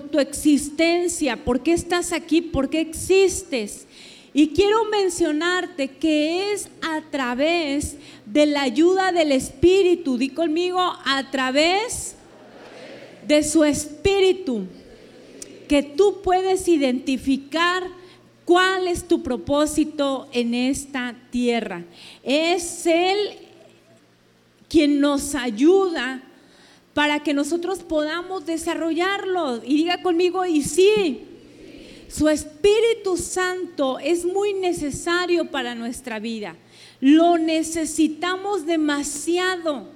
tu existencia, por qué estás aquí, por qué existes. Y quiero mencionarte que es a través de la ayuda del Espíritu, di conmigo, a través de su Espíritu, que tú puedes identificar cuál es tu propósito en esta tierra. Es Él quien nos ayuda para que nosotros podamos desarrollarlo. Y diga conmigo, y sí, su Espíritu Santo es muy necesario para nuestra vida. Lo necesitamos demasiado.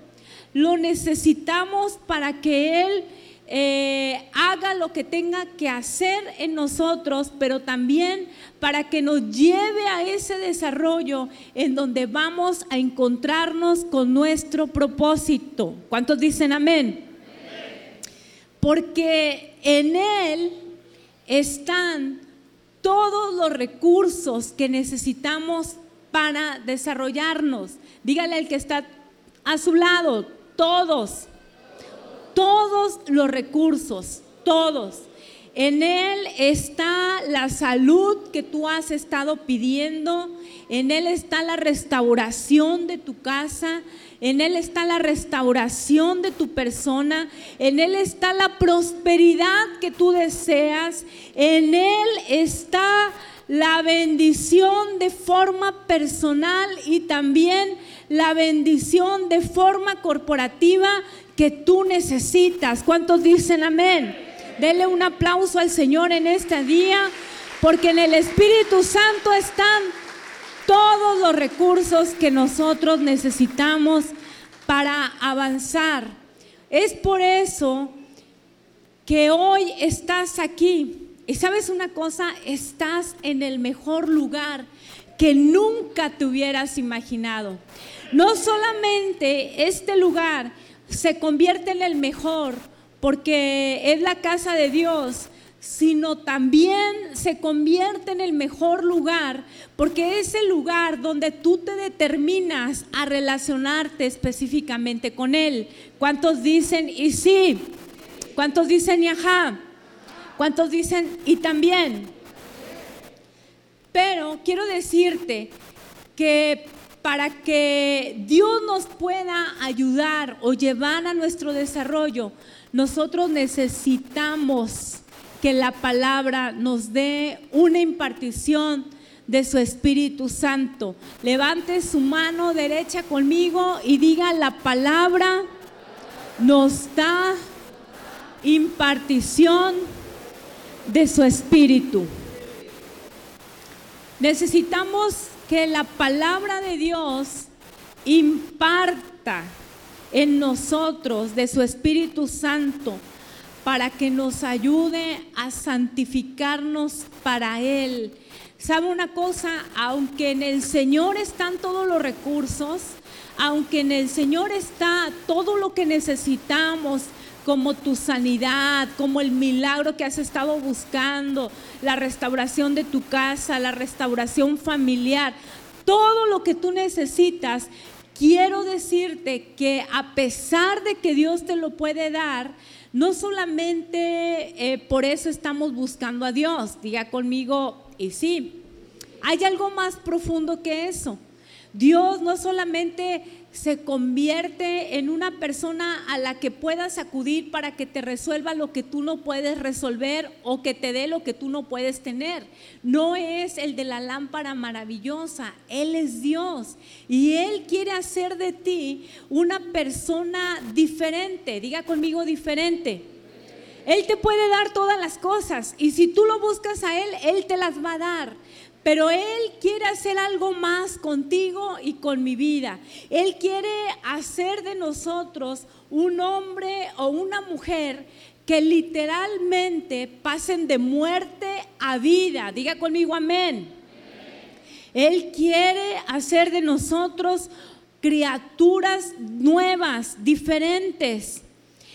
Lo necesitamos para que Él eh, haga lo que tenga que hacer en nosotros, pero también para que nos lleve a ese desarrollo en donde vamos a encontrarnos con nuestro propósito. ¿Cuántos dicen amén? Porque en Él están todos los recursos que necesitamos para desarrollarnos. Dígale al que está a su lado, todos, todos los recursos, todos. En Él está la salud que tú has estado pidiendo. En Él está la restauración de tu casa. En Él está la restauración de tu persona. En Él está la prosperidad que tú deseas. En Él está la bendición de forma personal y también la bendición de forma corporativa que tú necesitas. ¿Cuántos dicen amén? Dele un aplauso al Señor en este día, porque en el Espíritu Santo están todos los recursos que nosotros necesitamos para avanzar. Es por eso que hoy estás aquí. Y sabes una cosa, estás en el mejor lugar que nunca te hubieras imaginado. No solamente este lugar se convierte en el mejor, porque es la casa de Dios, sino también se convierte en el mejor lugar, porque es el lugar donde tú te determinas a relacionarte específicamente con Él. ¿Cuántos dicen y sí? ¿Cuántos dicen y ajá? ¿Cuántos dicen y también? Pero quiero decirte que para que Dios nos pueda ayudar o llevar a nuestro desarrollo, nosotros necesitamos que la palabra nos dé una impartición de su Espíritu Santo. Levante su mano derecha conmigo y diga, la palabra nos da impartición de su Espíritu. Necesitamos que la palabra de Dios imparta en nosotros de su Espíritu Santo para que nos ayude a santificarnos para Él. ¿Sabe una cosa? Aunque en el Señor están todos los recursos, aunque en el Señor está todo lo que necesitamos, como tu sanidad, como el milagro que has estado buscando, la restauración de tu casa, la restauración familiar, todo lo que tú necesitas quiero decirte que a pesar de que Dios te lo puede dar, no solamente eh, por eso estamos buscando a Dios, diga conmigo, y sí, hay algo más profundo que eso. Dios no solamente se convierte en una persona a la que puedas acudir para que te resuelva lo que tú no puedes resolver o que te dé lo que tú no puedes tener. No es el de la lámpara maravillosa, Él es Dios y Él quiere hacer de ti una persona diferente. Diga conmigo diferente. Él te puede dar todas las cosas y si tú lo buscas a Él, Él te las va a dar. Pero Él quiere hacer algo más contigo y con mi vida. Él quiere hacer de nosotros un hombre o una mujer que literalmente pasen de muerte a vida. Diga conmigo amén. Él quiere hacer de nosotros criaturas nuevas, diferentes.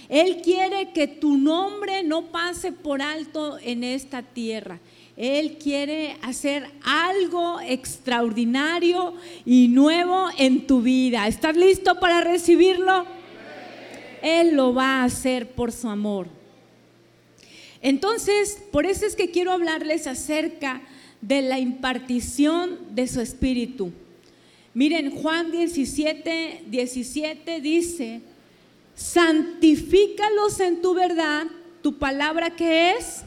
Él quiere que tu nombre no pase por alto en esta tierra. Él quiere hacer algo extraordinario y nuevo en tu vida. ¿Estás listo para recibirlo? Él lo va a hacer por su amor. Entonces, por eso es que quiero hablarles acerca de la impartición de su espíritu. Miren, Juan 17, 17 dice, santifícalos en tu verdad, tu palabra que es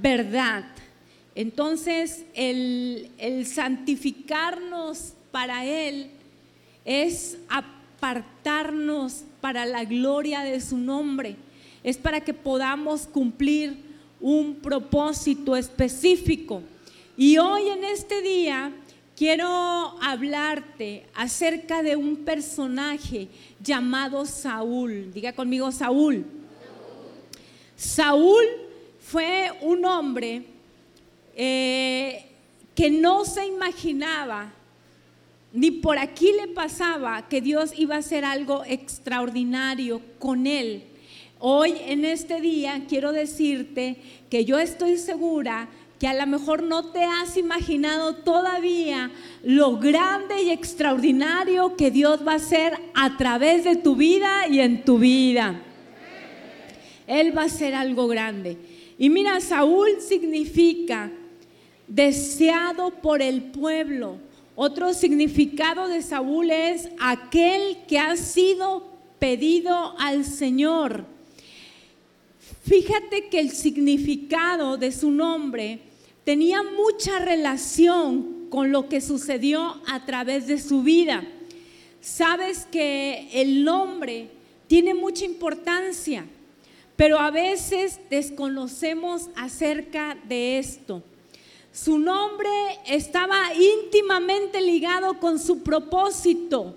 verdad. Entonces, el, santificarnos para Él es apartarnos para la gloria de su nombre, es para que podamos cumplir un propósito específico. Y hoy en este día quiero hablarte acerca de un personaje llamado Saúl. Diga conmigo Saúl. Saúl fue un hombre eh, que no se imaginaba, ni por aquí le pasaba que Dios iba a hacer algo extraordinario con él. Hoy en este día quiero decirte que yo estoy segura que a lo mejor no te has imaginado todavía lo grande y extraordinario que Dios va a hacer a través de tu vida y en tu vida. Él va a hacer algo grande. Y mira, Saúl significa deseado por el pueblo. Otro significado de Saúl es aquel que ha sido pedido al Señor. Fíjate que el significado de su nombre tenía mucha relación con lo que sucedió a través de su vida. Sabes que el nombre tiene mucha importancia, pero a veces desconocemos acerca de esto. Su nombre estaba íntimamente ligado con su propósito,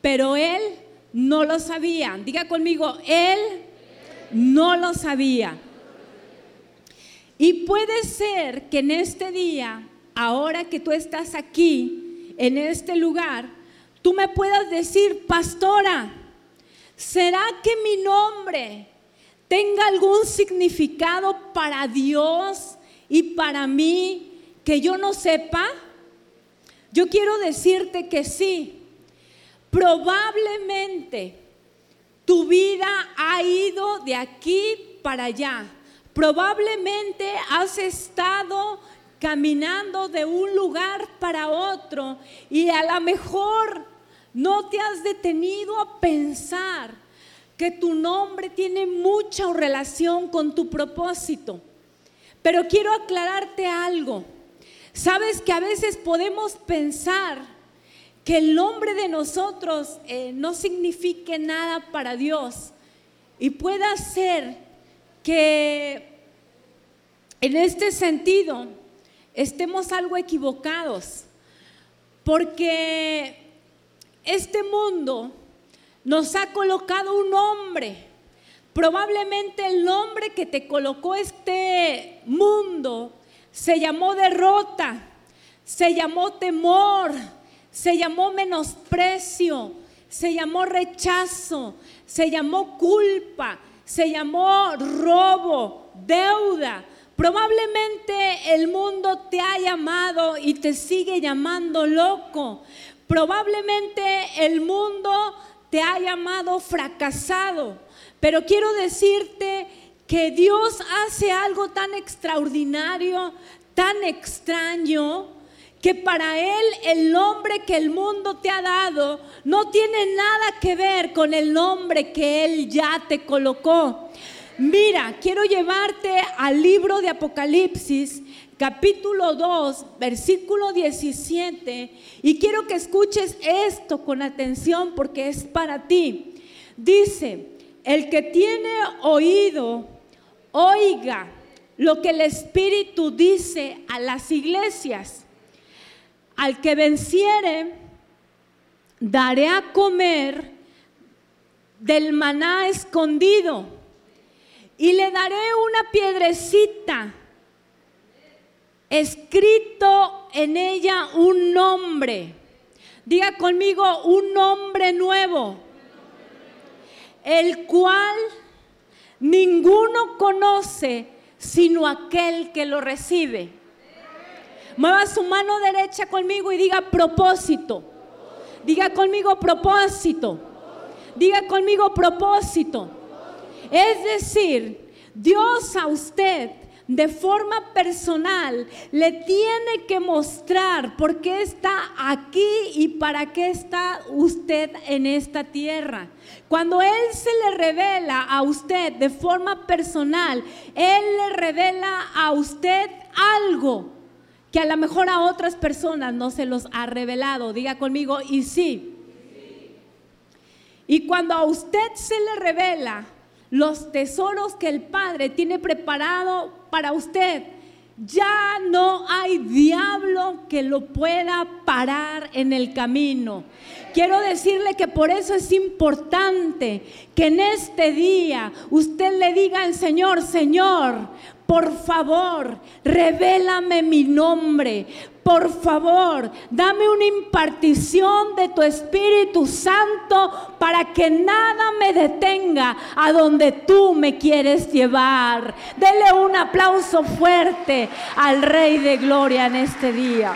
pero él no lo sabía. Diga conmigo, él no lo sabía. Y puede ser que en este día, ahora que tú estás aquí, en este lugar, tú me puedas decir, pastora, ¿será que mi nombre tenga algún significado para Dios y para mí que yo no sepa? Yo quiero decirte que sí. Probablemente tu vida ha ido de aquí para allá. Probablemente has estado caminando de un lugar para otro y a lo mejor no te has detenido a pensar que tu nombre tiene mucha relación con tu propósito. Pero quiero aclararte algo. Sabes que a veces podemos pensar que el nombre de nosotros eh, no signifique nada para Dios y pueda ser que en este sentido estemos algo equivocados, porque este mundo nos ha colocado un nombre. Probablemente el nombre que te colocó este mundo se llamó derrota, se llamó temor, se llamó menosprecio, se llamó rechazo, se llamó culpa, se llamó robo, deuda. Probablemente el mundo te ha llamado y te sigue llamando loco. Probablemente el mundo te ha llamado fracasado. Pero quiero decirte que Dios hace algo tan extraordinario, tan extraño, que para Él el nombre que el mundo te ha dado no tiene nada que ver con el nombre que Él ya te colocó. Mira, quiero llevarte al libro de Apocalipsis, capítulo 2, versículo 17, y quiero que escuches esto con atención porque es para ti. Dice, el que tiene oído, oiga lo que el Espíritu dice a las iglesias. Al que venciere, daré a comer del maná escondido y le daré una piedrecita escrito en ella un nombre. Diga conmigo un nombre nuevo, el cual ninguno conoce sino aquel que lo recibe. Mueva su mano derecha conmigo y diga propósito. Diga conmigo propósito. Diga conmigo propósito. Es decir, Dios a usted de forma personal le tiene que mostrar por qué está aquí y para qué está usted en esta tierra. Cuando Él se le revela a usted de forma personal, Él le revela a usted algo que a lo mejor a otras personas no se los ha revelado. Diga conmigo, y sí. Y cuando a usted se le revela los tesoros que el Padre tiene preparado para usted, ya no hay diablo que lo pueda parar en el camino. Quiero decirle que por eso es importante que en este día usted le diga al Señor, Señor, por favor, revélame mi nombre. Por favor, dame una impartición de tu Espíritu Santo para que nada me detenga a donde tú me quieres llevar. Dele un aplauso fuerte al Rey de Gloria en este día.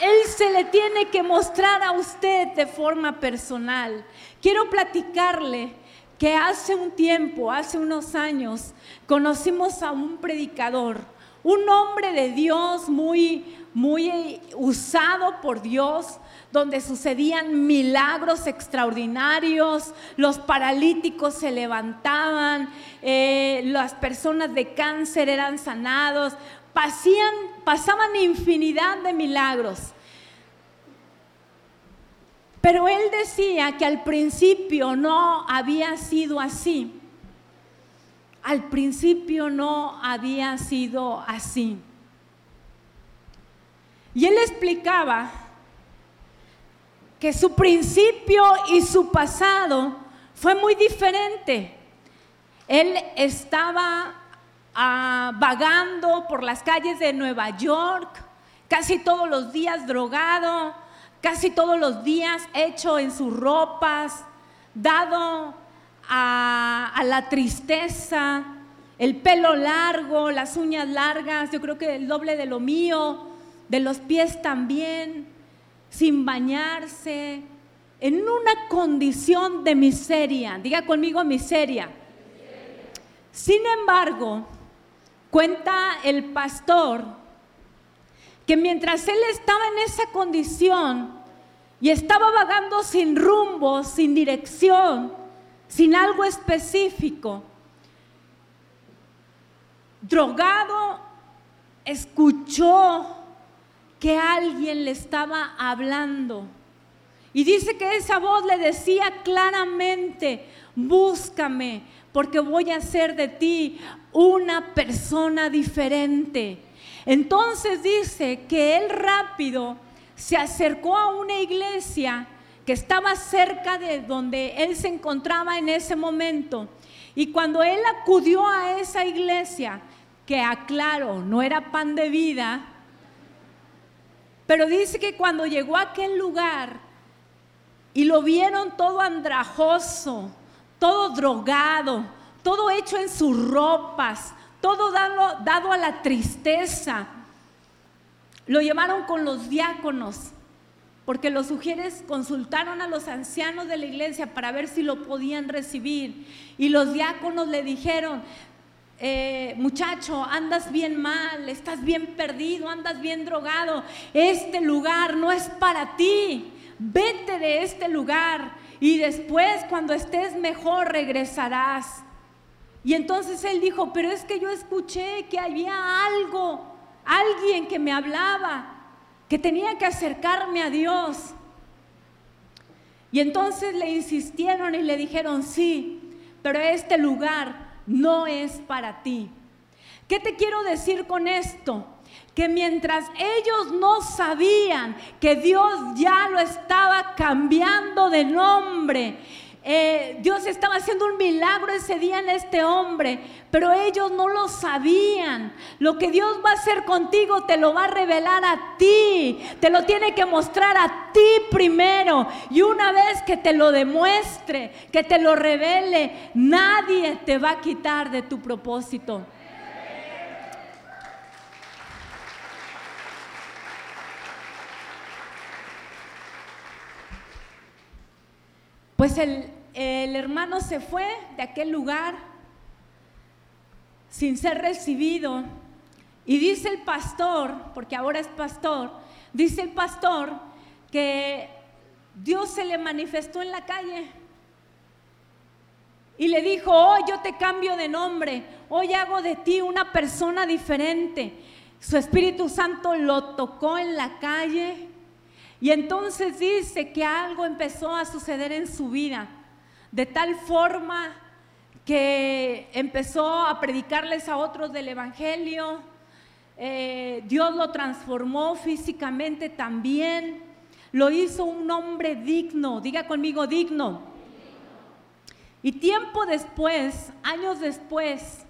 Él se le tiene que mostrar a usted de forma personal. Quiero platicarle que hace un tiempo, hace unos años, conocimos a un predicador, un hombre de Dios muy, muy usado por Dios, donde sucedían milagros extraordinarios, los paralíticos se levantaban, eh, las personas de cáncer eran sanados, pasaban infinidad de milagros. Pero él decía que al principio no había sido así. Al principio no había sido así. Y él explicaba que su principio y su pasado fue muy diferente. Él estaba ah, vagando por las calles de Nueva York, casi todos los días drogado, casi todos los días hecho en sus ropas, dado a, la tristeza, el pelo largo, las uñas largas, yo creo que el doble de lo mío, de los pies también, sin bañarse, en una condición de miseria. Diga conmigo miseria. Sin embargo, cuenta el pastor que mientras él estaba en esa condición y estaba vagando sin rumbo, sin dirección, sin algo específico, drogado, escuchó que alguien le estaba hablando. Y dice que esa voz le decía claramente, búscame, porque voy a hacer de ti una persona diferente. Entonces dice que él rápido se acercó a una iglesia que estaba cerca de donde él se encontraba en ese momento. Y cuando él acudió a esa iglesia, que aclaro, no era pan de vida, pero dice que cuando llegó a aquel lugar y lo vieron todo andrajoso, todo drogado, todo hecho en sus ropas, todo dado, a la tristeza. Lo llevaron con los diáconos, porque los sugieres consultaron a los ancianos de la iglesia para ver si lo podían recibir. Y los diáconos le dijeron, eh, muchacho, andas bien mal, estás bien perdido, andas bien drogado, este lugar no es para ti, vete de este lugar y después cuando estés mejor regresarás. Y entonces él dijo, pero es que yo escuché que había algo, alguien que me hablaba, que tenía que acercarme a Dios. Y entonces le insistieron y le dijeron, sí, pero este lugar no es para ti. ¿Qué te quiero decir con esto? Que mientras ellos no sabían que Dios ya lo estaba cambiando de nombre, eh, Dios estaba haciendo un milagro ese día en este hombre, pero ellos no lo sabían. Lo que Dios va a hacer contigo te lo va a revelar a ti, te lo tiene que mostrar a ti primero. Y una vez que te lo demuestre, que te lo revele, nadie te va a quitar de tu propósito. Pues el, el hermano se fue de aquel lugar sin ser recibido. Y dice el pastor, porque ahora es pastor, dice el pastor que Dios se le manifestó en la calle y le dijo, hoy yo te cambio de nombre, hoy hago de ti una persona diferente. Su Espíritu Santo lo tocó en la calle y entonces dice que algo empezó a suceder en su vida, de tal forma que empezó a predicarles a otros del Evangelio, eh, Dios lo transformó físicamente también, lo hizo un hombre digno, diga conmigo digno. Y tiempo después, años después,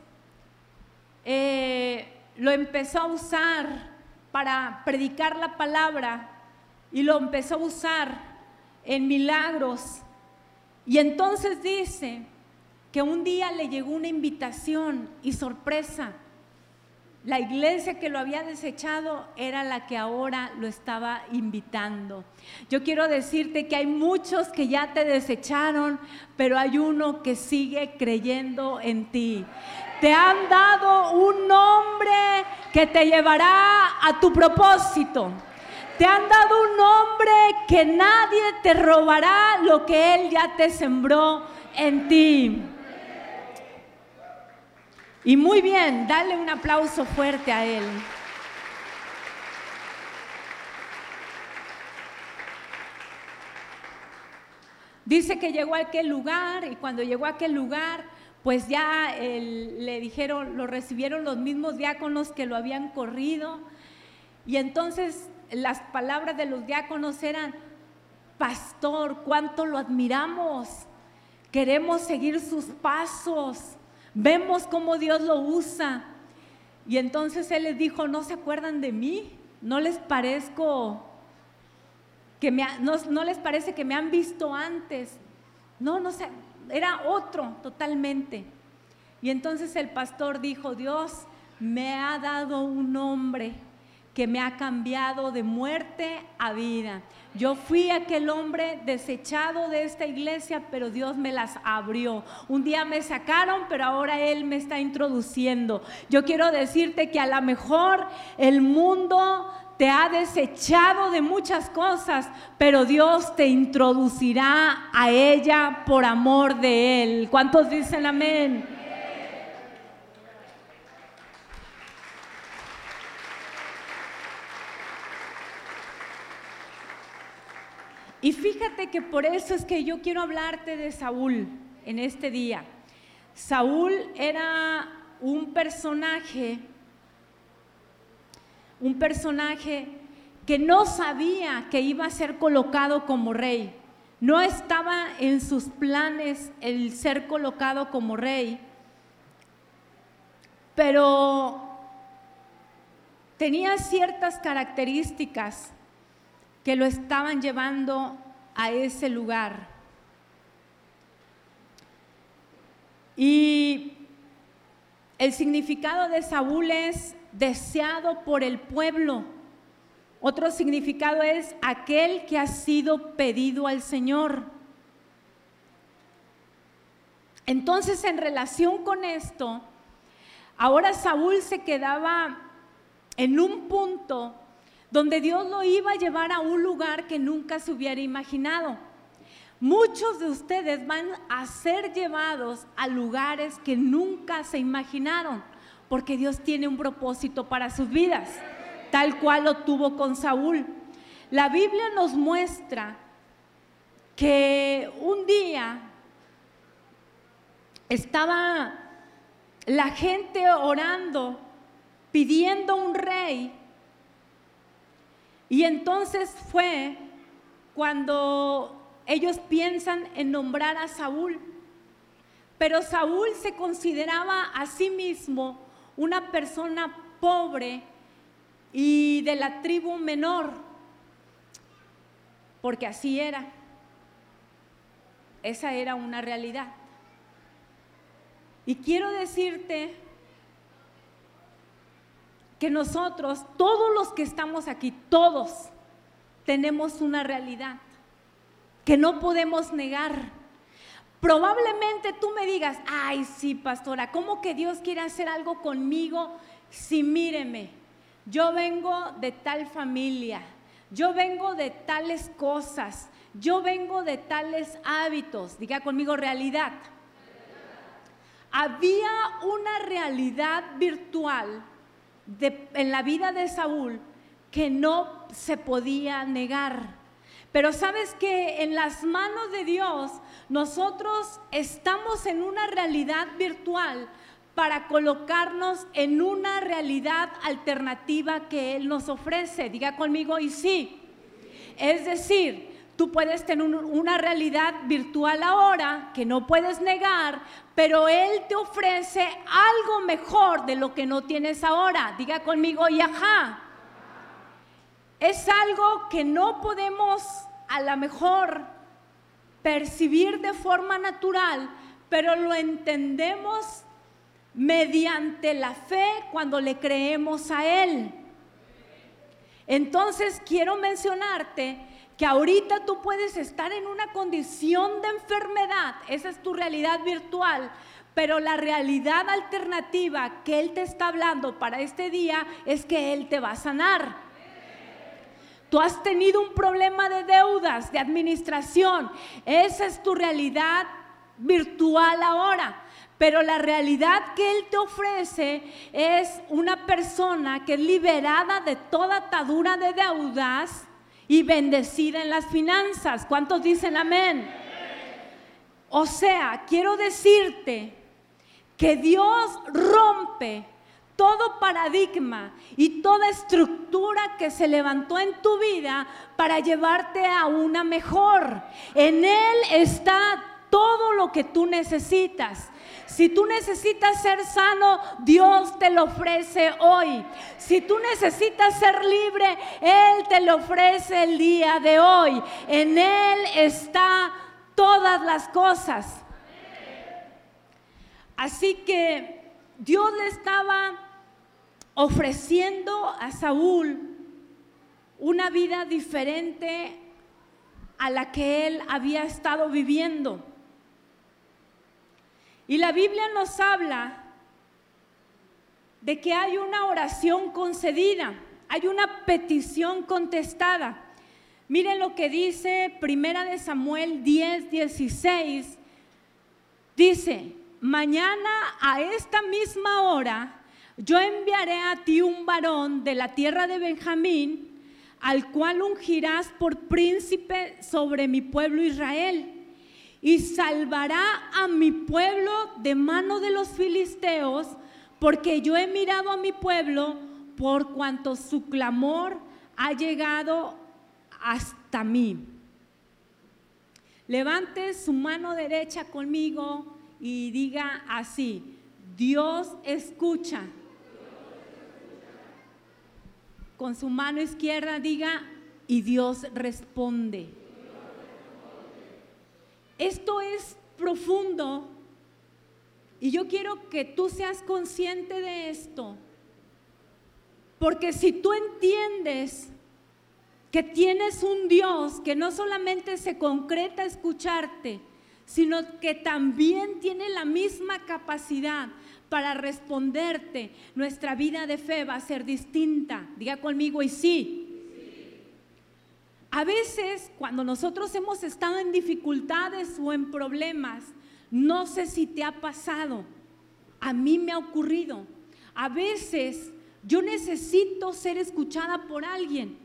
eh, lo empezó a usar para predicar la palabra y lo empezó a usar en milagros. Y entonces dice que un día le llegó una invitación y sorpresa la iglesia que lo había desechado era la que ahora lo estaba invitando. Yo quiero decirte que hay muchos que ya te desecharon, pero hay uno que sigue creyendo en ti. Te han dado un nombre que te llevará a tu propósito. Te han dado un nombre que nadie te robará lo que Él ya te sembró en ti. Y muy bien, dale un aplauso fuerte a él. Dice que llegó a aquel lugar y cuando llegó a aquel lugar, pues ya le dijeron, lo recibieron los mismos diáconos que lo habían corrido. Y entonces las palabras de los diáconos eran, pastor, cuánto lo admiramos, queremos seguir sus pasos. Vemos cómo Dios lo usa. Y entonces Él les dijo, ¿no se acuerdan de mí? ¿No les parezco que me, no, les parece que me han visto antes? No, no sé, era otro totalmente. Y entonces el pastor dijo, Dios me ha dado un nombre que me ha cambiado de muerte a vida. Yo fui aquel hombre desechado de esta iglesia, pero Dios me las abrió. Un día me sacaron, pero ahora Él me está introduciendo. Yo quiero decirte que a lo mejor el mundo te ha desechado de muchas cosas, pero Dios te introducirá a ella por amor de Él. ¿Cuántos dicen amén? Y fíjate que por eso es que yo quiero hablarte de Saúl en este día. Saúl era un personaje, un personaje que no sabía que iba a ser colocado como rey. No estaba en sus planes el ser colocado como rey, pero tenía ciertas características que lo estaban llevando a ese lugar. Y el significado de Saúl es deseado por el pueblo. Otro significado es aquel que ha sido pedido al Señor. Entonces, en relación con esto, ahora Saúl se quedaba en un punto donde Dios lo iba a llevar a un lugar que nunca se hubiera imaginado. Muchos de ustedes van a ser llevados a lugares que nunca se imaginaron, porque Dios tiene un propósito para sus vidas, tal cual lo tuvo con Saúl. La Biblia nos muestra que un día estaba la gente orando, pidiendo un rey, y entonces fue cuando ellos piensan en nombrar a Saúl. Pero Saúl se consideraba a sí mismo una persona pobre y de la tribu menor, porque así era. Esa era una realidad. Y quiero decirte que nosotros, todos los que estamos aquí, todos, tenemos una realidad que no podemos negar. Probablemente tú me digas, ay sí, pastora, ¿cómo que Dios quiere hacer algo conmigo? Si míreme, yo vengo de tal familia, yo vengo de tales cosas, yo vengo de tales hábitos, diga conmigo realidad. Había una realidad virtual en la vida de Saúl que no se podía negar. Pero sabes que en las manos de Dios nosotros estamos en una realidad virtual para colocarnos en una realidad alternativa que Él nos ofrece. Diga conmigo y sí. Es decir, tú puedes tener una realidad virtual ahora que no puedes negar, pero Él te ofrece algo mejor de lo que no tienes ahora. Diga conmigo y ajá. Es algo que no podemos a lo mejor percibir de forma natural, pero lo entendemos mediante la fe cuando le creemos a Él. Entonces quiero mencionarte que ahorita tú puedes estar en una condición de enfermedad, esa es tu realidad virtual, pero la realidad alternativa que Él te está hablando para este día es que Él te va a sanar. Tú has tenido un problema de deudas, de administración. Esa es tu realidad virtual ahora. Pero la realidad que Él te ofrece es una persona que es liberada de toda atadura de deudas y bendecida en las finanzas. ¿Cuántos dicen amén? O sea, quiero decirte que Dios rompe todo paradigma y toda estructura que se levantó en tu vida para llevarte a una mejor. En Él está todo lo que tú necesitas. Si tú necesitas ser sano, Dios te lo ofrece hoy. Si tú necesitas ser libre, Él te lo ofrece el día de hoy. En Él está todas las cosas. Así que Dios le estaba ofreciendo a Saúl una vida diferente a la que él había estado viviendo. Y la Biblia nos habla de que hay una oración concedida, hay una petición contestada. Miren lo que dice Primera de Samuel 10, 16. Dice, mañana a esta misma hora yo enviaré a ti un varón de la tierra de Benjamín, al cual ungirás por príncipe sobre mi pueblo Israel, y salvará a mi pueblo de mano de los filisteos, porque yo he mirado a mi pueblo por cuanto su clamor ha llegado hasta mí. Levante su mano derecha conmigo y diga así, Dios escucha con su mano izquierda diga, y Dios responde. Esto es profundo y yo quiero que tú seas consciente de esto. Porque si tú entiendes que tienes un Dios que no solamente se concreta a escucharte, sino que también tiene la misma capacidad para responderte, nuestra vida de fe va a ser distinta. Diga conmigo y sí. A veces cuando nosotros hemos estado en dificultades o en problemas, no sé si te ha pasado, a mí me ha ocurrido. A veces yo necesito ser escuchada por alguien.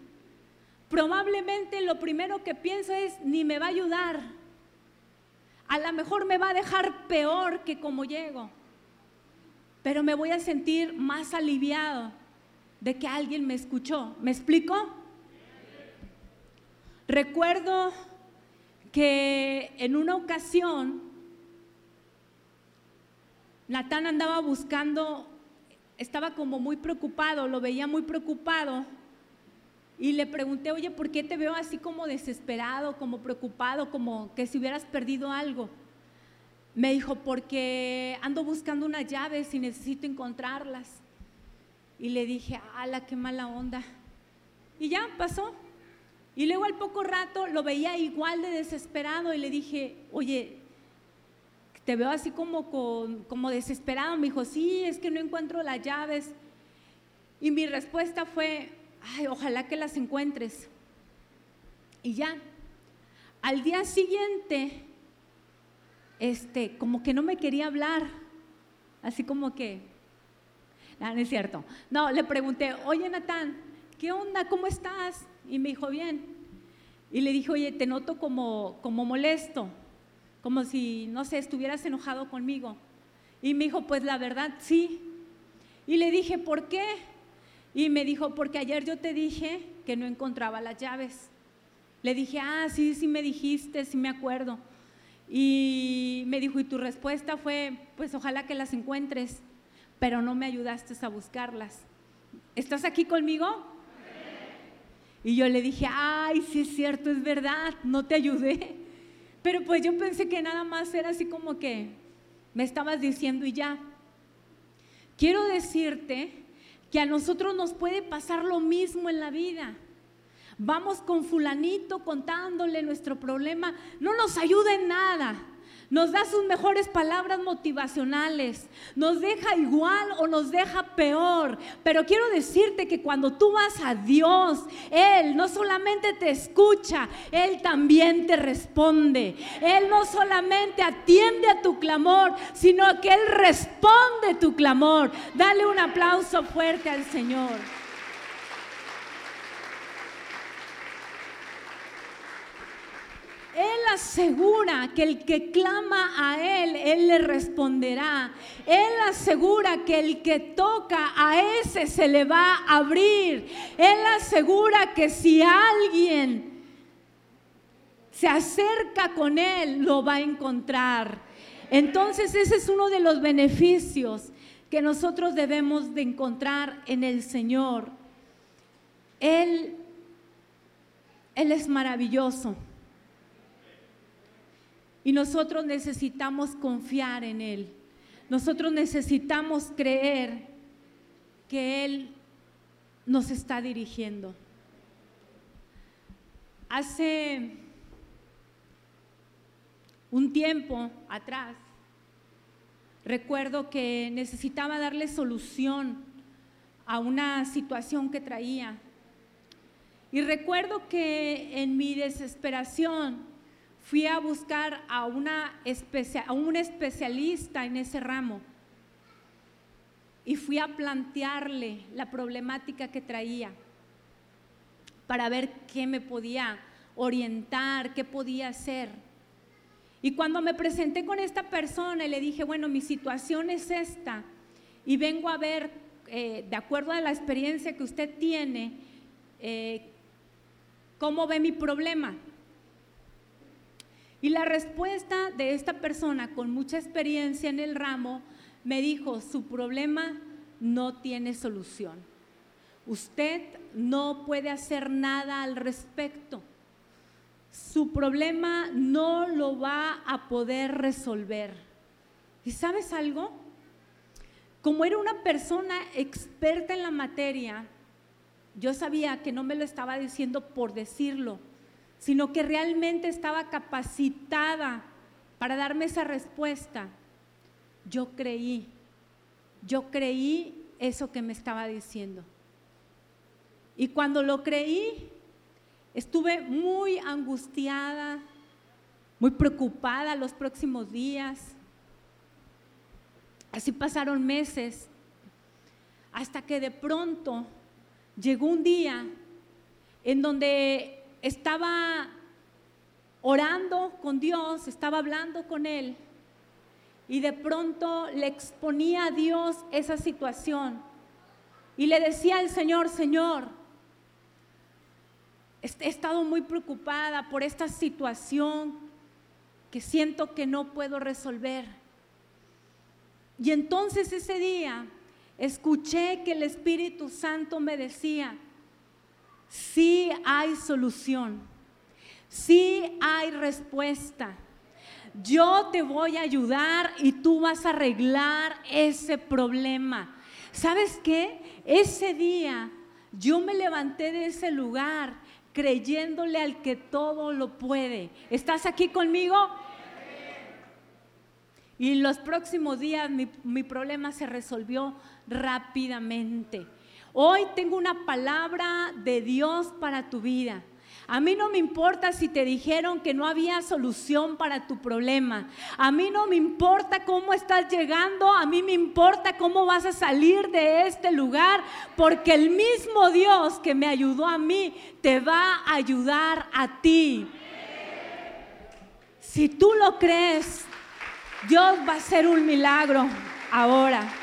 Probablemente lo primero que pienso es, ni me va a ayudar. A lo mejor me va a dejar peor que como llego pero me voy a sentir más aliviado de que alguien me escuchó. ¿Me explico? Recuerdo que en una ocasión Natán andaba buscando, estaba como muy preocupado, lo veía muy preocupado. Y le pregunté, oye, ¿por qué te veo así como desesperado, como preocupado, como que si hubieras perdido algo? Me dijo, porque ando buscando unas llaves y necesito encontrarlas. Y le dije, ala, qué mala onda. Y ya pasó. Y luego al poco rato lo veía igual de desesperado y le dije, oye, te veo así como, como desesperado. Me dijo, sí, es que no encuentro las llaves. Y mi respuesta fue, ay, ojalá que las encuentres. Y ya, al día siguiente, este, como que no me quería hablar, así como que, no, no es cierto. No, le pregunté, oye Natán, ¿qué onda? ¿Cómo estás? Y me dijo, bien. Y le dije, oye, te noto como, como molesto, como si, no sé, estuvieras enojado conmigo. Y me dijo, pues la verdad, sí. Y le dije, ¿por qué? Y me dijo, porque ayer yo te dije que no encontraba las llaves. Le dije, ah, sí, sí me dijiste, sí me acuerdo. Y me dijo, y tu respuesta fue, pues ojalá que las encuentres, pero no me ayudaste a buscarlas. ¿Estás aquí conmigo? Y yo le dije, ay, sí es cierto, es verdad, no te ayudé. Pero pues yo pensé que nada más era así como que me estabas diciendo y ya. Quiero decirte que a nosotros nos puede pasar lo mismo en la vida. Vamos con fulanito contándole nuestro problema, no nos ayuda en nada nos da sus mejores palabras motivacionales, nos deja igual o nos deja peor. Pero quiero decirte que cuando tú vas a Dios, Él no solamente te escucha, Él también te responde. Él no solamente atiende a tu clamor, sino que Él responde tu clamor. Dale un aplauso fuerte al Señor. Él asegura que el que clama a Él, Él le responderá. Él asegura que el que toca a ese se le va a abrir. Él asegura que si alguien se acerca con Él, lo va a encontrar. Entonces ese es uno de los beneficios que nosotros debemos de encontrar en el Señor. Él, Él es maravilloso. Y nosotros necesitamos confiar en Él. Nosotros necesitamos creer que Él nos está dirigiendo. Hace un tiempo atrás, recuerdo que necesitaba darle solución a una situación que traía. Y recuerdo que en mi desesperación fui a buscar a, una un especialista en ese ramo y fui a plantearle la problemática que traía para ver qué me podía orientar, qué podía hacer. Y cuando me presenté con esta persona y le dije, bueno, mi situación es esta y vengo a ver, eh, de acuerdo a la experiencia que usted tiene, eh, cómo ve mi problema. Y la respuesta de esta persona con mucha experiencia en el ramo me dijo, su problema no tiene solución. Usted no puede hacer nada al respecto. Su problema no lo va a poder resolver. ¿Y sabes algo? Como era una persona experta en la materia, yo sabía que no me lo estaba diciendo por decirlo, sino que realmente estaba capacitada para darme esa respuesta. Yo creí, yo creí eso que me estaba diciendo. Y cuando lo creí, estuve muy angustiada, muy preocupada los próximos días. Así pasaron meses, hasta que de pronto llegó un día en donde estaba orando con Dios, estaba hablando con Él y de pronto le exponía a Dios esa situación y le decía al Señor, Señor, he estado muy preocupada por esta situación que siento que no puedo resolver. Y entonces ese día escuché que el Espíritu Santo me decía, sí hay solución, sí hay respuesta. Yo te voy a ayudar y tú vas a arreglar ese problema. ¿Sabes qué? Ese día yo me levanté de ese lugar creyéndole al que todo lo puede. ¿Estás aquí conmigo? Y los próximos días mi, mi problema se resolvió rápidamente. Hoy tengo una palabra de Dios para tu vida. A mí no me importa si te dijeron que no había solución para tu problema. A mí no me importa cómo estás llegando. A mí me importa cómo vas a salir de este lugar. Porque el mismo Dios que me ayudó a mí te va a ayudar a ti. Si tú lo crees, Dios va a hacer un milagro ahora.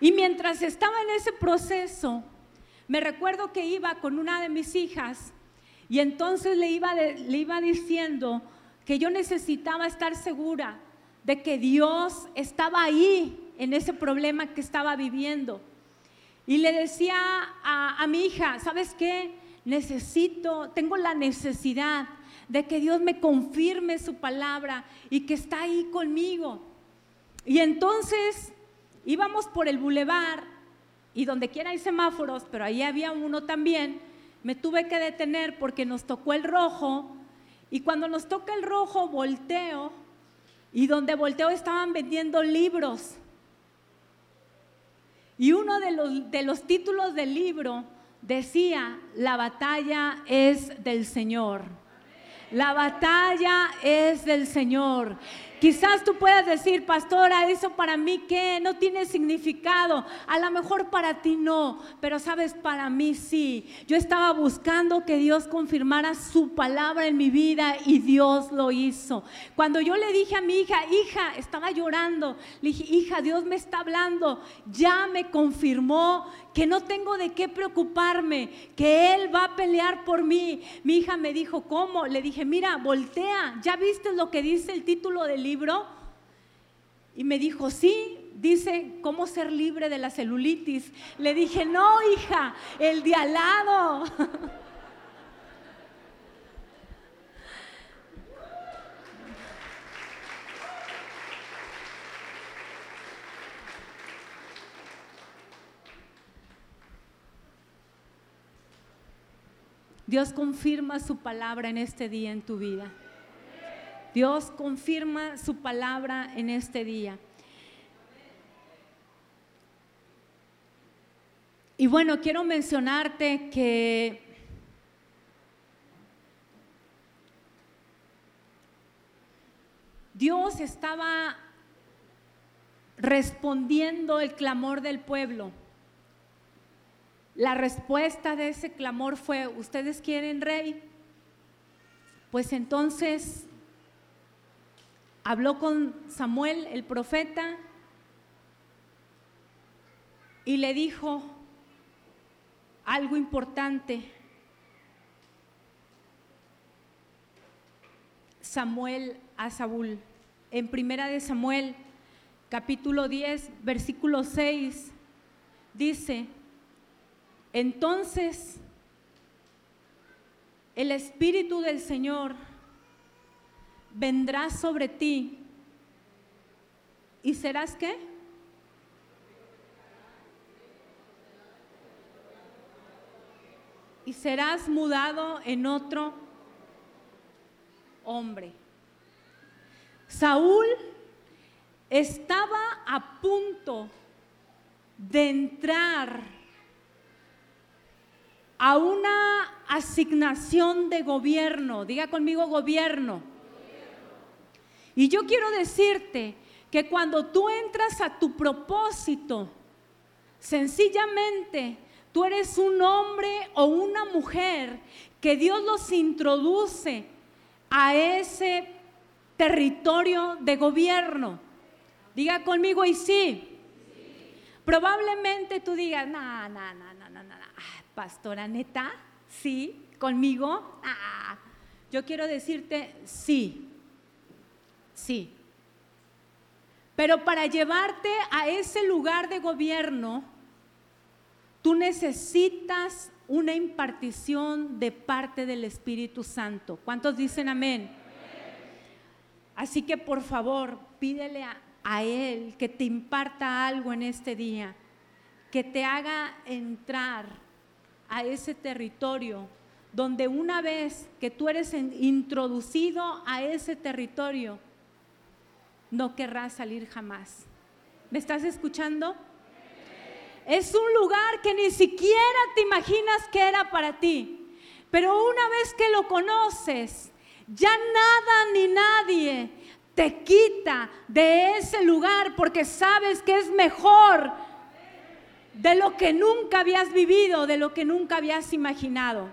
Y mientras estaba en ese proceso, me recuerdo que iba con una de mis hijas y entonces le iba, le iba diciendo que yo necesitaba estar segura de que Dios estaba ahí en ese problema que estaba viviendo. Y le decía a, a mi hija, ¿sabes qué? Necesito, tengo la necesidad de que Dios me confirme su palabra y que está ahí conmigo. Y entonces íbamos por el bulevar y donde quiera hay semáforos, pero ahí había uno también, me tuve que detener porque nos tocó el rojo y cuando nos toca el rojo volteo y donde volteo estaban vendiendo libros. Y uno de los, de los títulos del libro decía, la batalla es del Señor. La batalla es del Señor. Quizás tú puedas decir, pastora, eso para mí que no tiene significado. A lo mejor para ti no, pero sabes, para mí sí. Yo estaba buscando que Dios confirmara su palabra en mi vida y Dios lo hizo. Cuando yo le dije a mi hija, hija, estaba llorando, le dije, hija, Dios me está hablando, ya me confirmó que no tengo de qué preocuparme, que Él va a pelear por mí. Mi hija me dijo, ¿cómo? Le dije, mira, voltea, ¿ya viste lo que dice el título del libro? Y me dijo, sí, dice, ¿cómo ser libre de la celulitis? Le dije, no, hija, el de al lado. Dios confirma su palabra en este día en tu vida. Dios confirma su palabra en este día. Y bueno, quiero mencionarte que Dios estaba respondiendo el clamor del pueblo. La respuesta de ese clamor fue, ¿ustedes quieren rey? Pues entonces habló con Samuel, el profeta, y le dijo algo importante. Samuel a Saúl. En primera de Samuel, capítulo 10, versículo 6, dice, entonces el Espíritu del Señor vendrá sobre ti y serás qué? Y serás mudado en otro hombre. Saúl estaba a punto de entrar a una asignación de gobierno. Diga conmigo gobierno. Y yo quiero decirte que cuando tú entras a tu propósito, sencillamente tú eres un hombre o una mujer que Dios los introduce a ese territorio de gobierno. Diga conmigo y sí. Probablemente tú digas, no, no, no, no, no, no pastora neta, sí, conmigo. Ah, yo quiero decirte sí, sí. Pero para llevarte a ese lugar de gobierno, tú necesitas una impartición de parte del Espíritu Santo. ¿Cuántos dicen amén? Así que por favor, pídele a, Él que te imparta algo en este día, que te haga entrar a ese territorio donde una vez que tú eres introducido a ese territorio, no querrás salir jamás. ¿Me estás escuchando? Es un lugar que ni siquiera te imaginas que era para ti. Pero una vez que lo conoces, ya nada ni nadie te quita de ese lugar porque sabes que es mejor de lo que nunca habías vivido, de lo que nunca habías imaginado.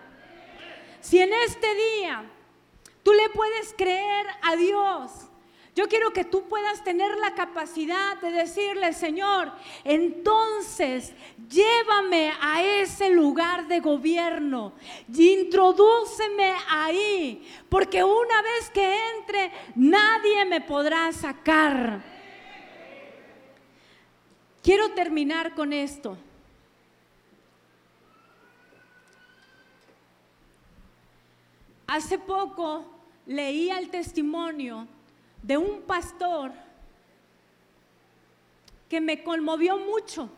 Si en este día tú le puedes creer a Dios, yo quiero que tú puedas tener la capacidad de decirle, Señor, entonces llévame a ese lugar de gobierno y introdúceme ahí, porque una vez que entre, nadie me podrá sacar. Quiero terminar con esto. Hace poco leía el testimonio de un pastor que me conmovió mucho.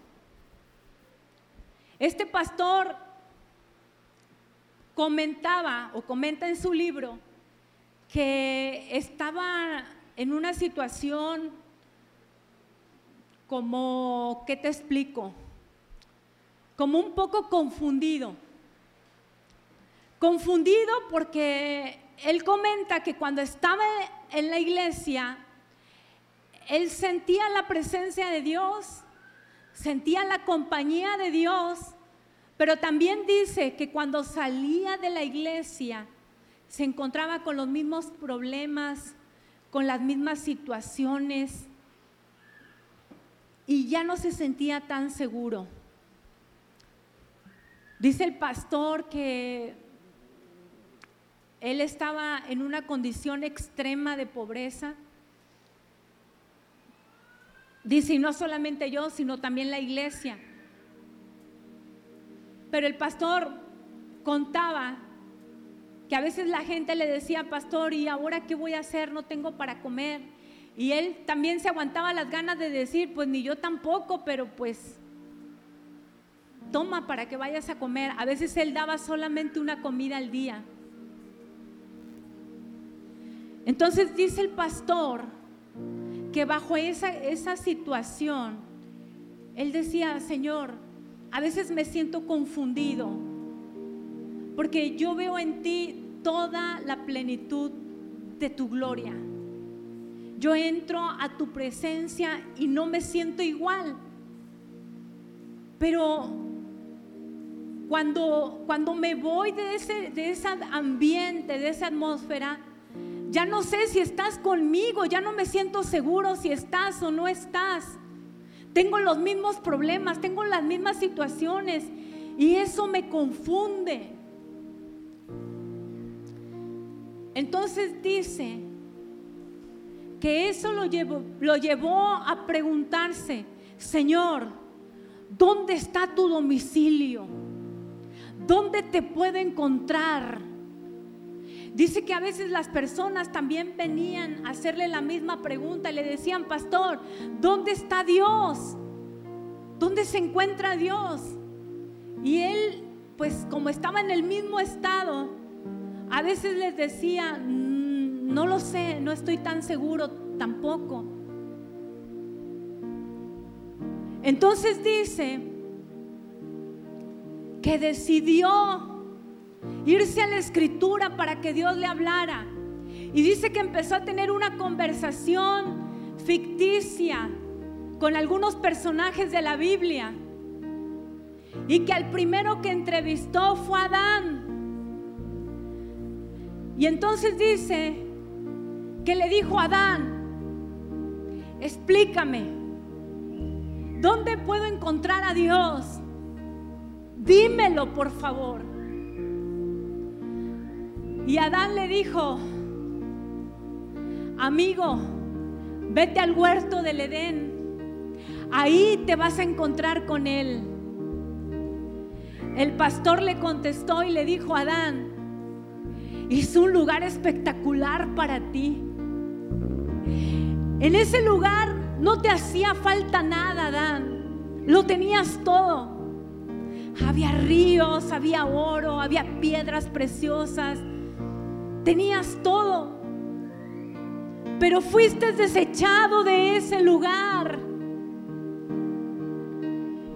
Este pastor comentaba o comenta en su libro que estaba en una situación como, ¿qué te explico? Como un poco confundido Confundido porque él comenta que cuando estaba en la iglesia, él sentía la presencia de Dios, sentía la compañía de Dios, pero también dice que cuando salía de la iglesia se encontraba con los mismos problemas, con las mismas situaciones y ya no se sentía tan seguro. Dice el pastor que él estaba en una condición extrema de pobreza. Dice, y no solamente yo, sino también la iglesia. Pero el pastor contaba que a veces la gente le decía, pastor, ¿y ahora qué voy a hacer? No tengo para comer. Y él también se aguantaba las ganas de decir, pues ni yo tampoco, pero pues toma para que vayas a comer. A veces él daba solamente una comida al día. Entonces dice el pastor que bajo esa, esa situación, él decía, Señor, a veces me siento confundido, porque yo veo en ti toda la plenitud de tu gloria. Yo entro a tu presencia y no me siento igual. Pero cuando, cuando me voy de ese, de ese ambiente, de esa atmósfera, ya no sé si estás conmigo, ya no me siento seguro si estás o no estás. Tengo los mismos problemas, tengo las mismas situaciones y eso me confunde. Entonces dice que eso lo llevó, lo llevó a preguntarse, Señor, ¿dónde está tu domicilio? ¿Dónde te puedo encontrar? Dice que a veces las personas también venían a hacerle la misma pregunta y le decían, pastor, ¿dónde está Dios? ¿Dónde se encuentra Dios? Y él, pues como estaba en el mismo estado, a veces les decía, mm, no lo sé, no estoy tan seguro tampoco. Entonces dice que decidió irse a la escritura para que Dios le hablara. Y dice que empezó a tener una conversación ficticia con algunos personajes de la Biblia. Y que al primero que entrevistó fue Adán. Y entonces dice que le dijo a Adán, explícame, ¿dónde puedo encontrar a Dios? Dímelo, por favor. Y Adán le dijo, amigo, vete al huerto del Edén, ahí te vas a encontrar con él. El pastor le contestó y le dijo Adán, es un lugar espectacular para ti. En ese lugar no te hacía falta nada, Adán, lo tenías todo. Había ríos, había oro, había piedras preciosas. Tenías todo. Pero fuiste desechado de ese lugar.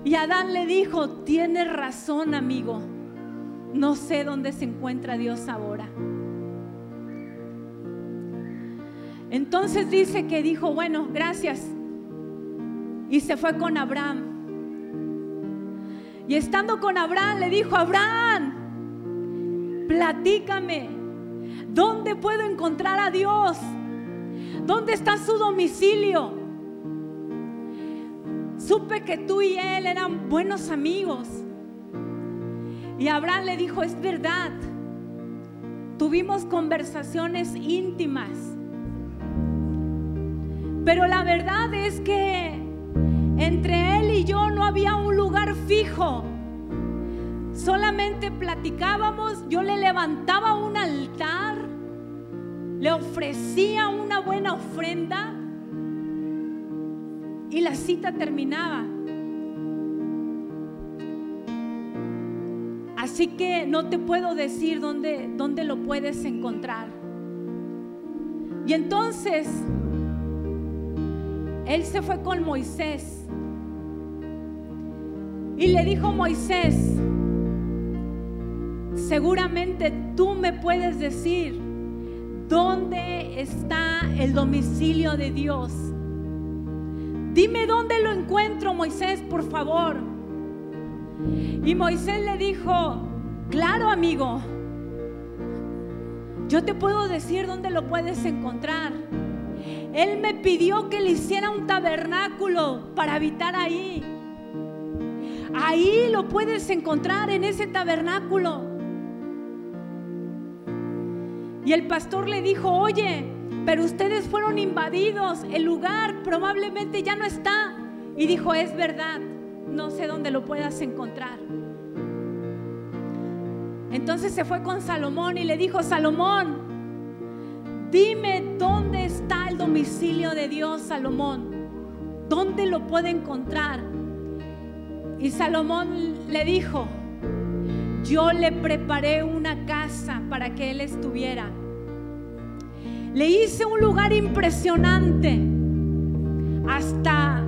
Y Adán le dijo, tienes razón amigo, no sé dónde se encuentra Dios ahora. Entonces dice que dijo, bueno, gracias. Y se fue con Abraham. Y estando con Abraham le dijo, Abraham, platícame, ¿dónde puedo encontrar a Dios? ¿Dónde está su domicilio? Supe que tú y él eran buenos amigos. Y Abraham le dijo, es verdad, tuvimos conversaciones íntimas. Pero la verdad es que entre él y yo no había un lugar fijo. Solamente platicábamos, yo le levantaba un altar, le ofrecía una buena ofrenda y la cita terminaba. Así que no te puedo decir dónde, dónde lo puedes encontrar. Y entonces él se fue con Moisés y le dijo Moisés, seguramente tú me puedes decir dónde está el domicilio de Dios. Dime dónde lo encuentro, Moisés, por favor. Y Moisés le dijo, claro amigo, yo te puedo decir dónde lo puedes encontrar. Él me pidió que le hiciera un tabernáculo para habitar ahí. Ahí lo puedes encontrar en ese tabernáculo. Y el pastor le dijo, oye, pero ustedes fueron invadidos, el lugar probablemente ya no está. Y dijo, es verdad, no sé dónde lo puedas encontrar. Entonces se fue con Salomón y le dijo, Salomón, Dime dónde está el domicilio de Dios, Salomón. ¿Dónde lo puede encontrar? Y Salomón le dijo, yo le preparé una casa para que él estuviera. Le hice un lugar impresionante. Hasta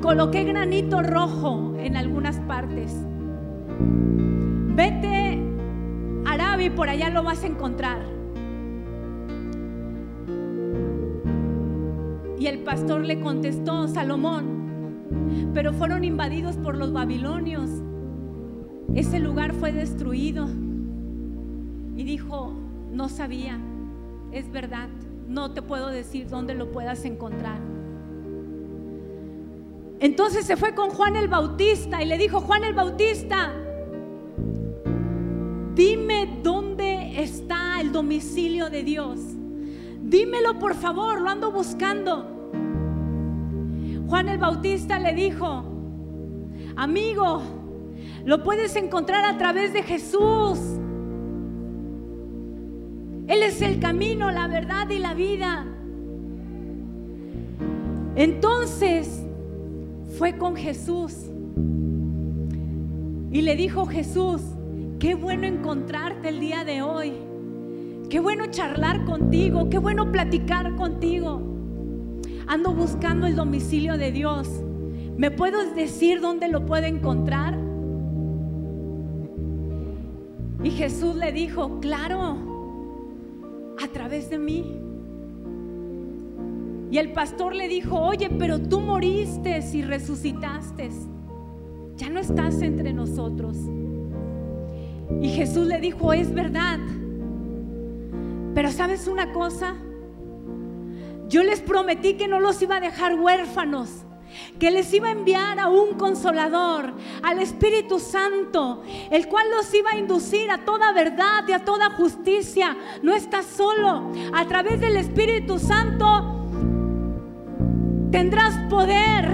coloqué granito rojo en algunas partes. Vete a Arabi, por allá lo vas a encontrar. Y el pastor le contestó, Salomón, pero fueron invadidos por los babilonios. Ese lugar fue destruido. Y dijo, no sabía, es verdad, no te puedo decir dónde lo puedas encontrar. Entonces se fue con Juan el Bautista y le dijo, Juan el Bautista, dime dónde está el domicilio de Dios. Dímelo por favor, lo ando buscando. Juan el Bautista le dijo, amigo, lo puedes encontrar a través de Jesús. Él es el camino, la verdad y la vida. Entonces fue con Jesús y le dijo Jesús, qué bueno encontrarte el día de hoy. Qué bueno charlar contigo, qué bueno platicar contigo. Ando buscando el domicilio de Dios. ¿Me puedes decir dónde lo puedo encontrar? Y Jesús le dijo, claro, a través de mí. Y el pastor le dijo, oye, pero tú moriste y resucitaste. Ya no estás entre nosotros. Y Jesús le dijo, es verdad. Pero sabes una cosa, yo les prometí que no los iba a dejar huérfanos, que les iba a enviar a un consolador, al Espíritu Santo, el cual los iba a inducir a toda verdad y a toda justicia. No estás solo. A través del Espíritu Santo tendrás poder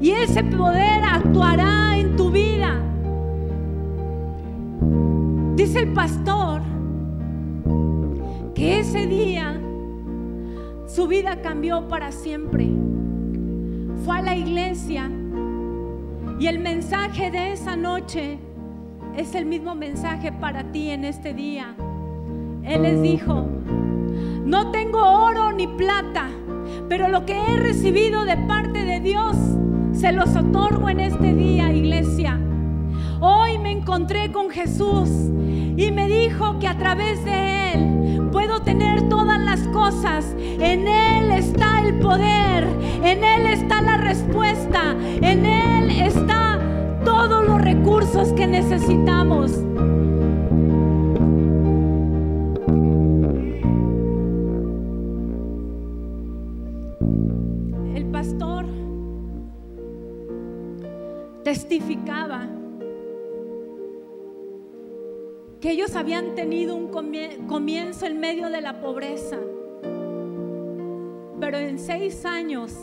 y ese poder actuará en tu vida. Dice el pastor que ese día su vida cambió para siempre. A la iglesia Y el mensaje de esa noche es el mismo mensaje para ti en este día. Él les dijo, no tengo oro ni plata, pero lo que he recibido de parte de Dios, se los otorgo en este día, iglesia. Hoy me encontré con Jesús y me dijo que a través de Él puedo tener todas las cosas. En Él está el poder, en Él está la respuesta, en Él está todos los recursos que necesitamos. El pastor testificaba que ellos habían tenido un comienzo en medio de la pobreza, pero en seis años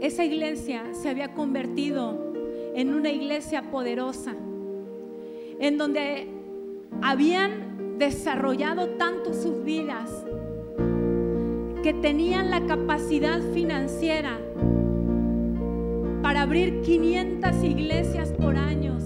esa iglesia se había convertido en una iglesia poderosa, en donde habían desarrollado tanto sus vidas que tenían la capacidad financiera para abrir 500 iglesias por años